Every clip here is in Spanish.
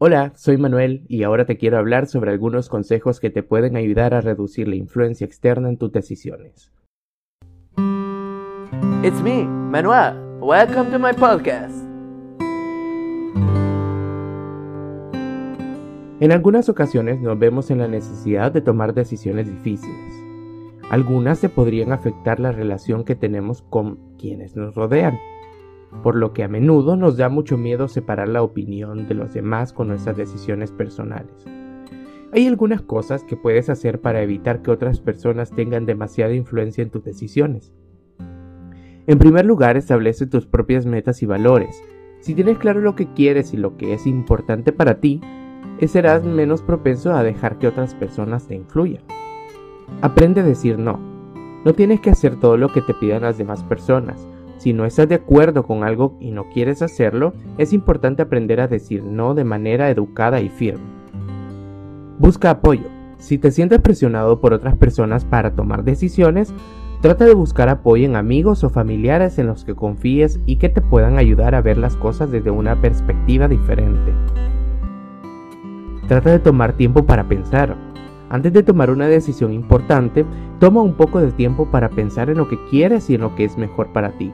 Hola, soy Manuel y ahora te quiero hablar sobre algunos consejos que te pueden ayudar a reducir la influencia externa en tus decisiones. It's me, Manuel. Welcome to my podcast. En algunas ocasiones nos vemos en la necesidad de tomar decisiones difíciles. Algunas se podrían afectar la relación que tenemos con quienes nos rodean por lo que a menudo nos da mucho miedo separar la opinión de los demás con nuestras decisiones personales. Hay algunas cosas que puedes hacer para evitar que otras personas tengan demasiada influencia en tus decisiones. En primer lugar, establece tus propias metas y valores. Si tienes claro lo que quieres y lo que es importante para ti, serás menos propenso a dejar que otras personas te influyan. Aprende a decir no. No tienes que hacer todo lo que te pidan las demás personas si no estás de acuerdo con algo y no quieres hacerlo, es importante aprender a decir no de manera educada y firme. Busca apoyo. Si te sientes presionado por otras personas para tomar decisiones, trata de buscar apoyo en amigos o familiares en los que confíes y que te puedan ayudar a ver las cosas desde una perspectiva diferente. Trata de tomar tiempo para pensar. Antes de tomar una decisión importante, toma un poco de tiempo para pensar en lo que quieres y en lo que es mejor para ti.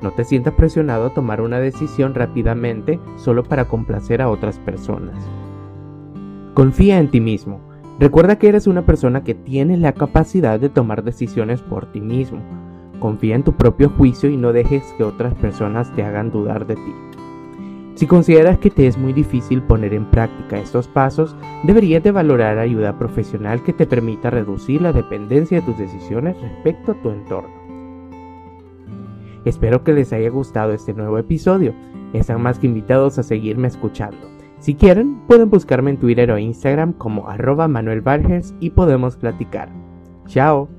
No te sientas presionado a tomar una decisión rápidamente solo para complacer a otras personas. Confía en ti mismo. Recuerda que eres una persona que tiene la capacidad de tomar decisiones por ti mismo. Confía en tu propio juicio y no dejes que otras personas te hagan dudar de ti. Si consideras que te es muy difícil poner en práctica estos pasos, deberías de valorar ayuda profesional que te permita reducir la dependencia de tus decisiones respecto a tu entorno. Espero que les haya gustado este nuevo episodio. Están más que invitados a seguirme escuchando. Si quieren, pueden buscarme en Twitter o Instagram como arroba Manuel y podemos platicar. Chao.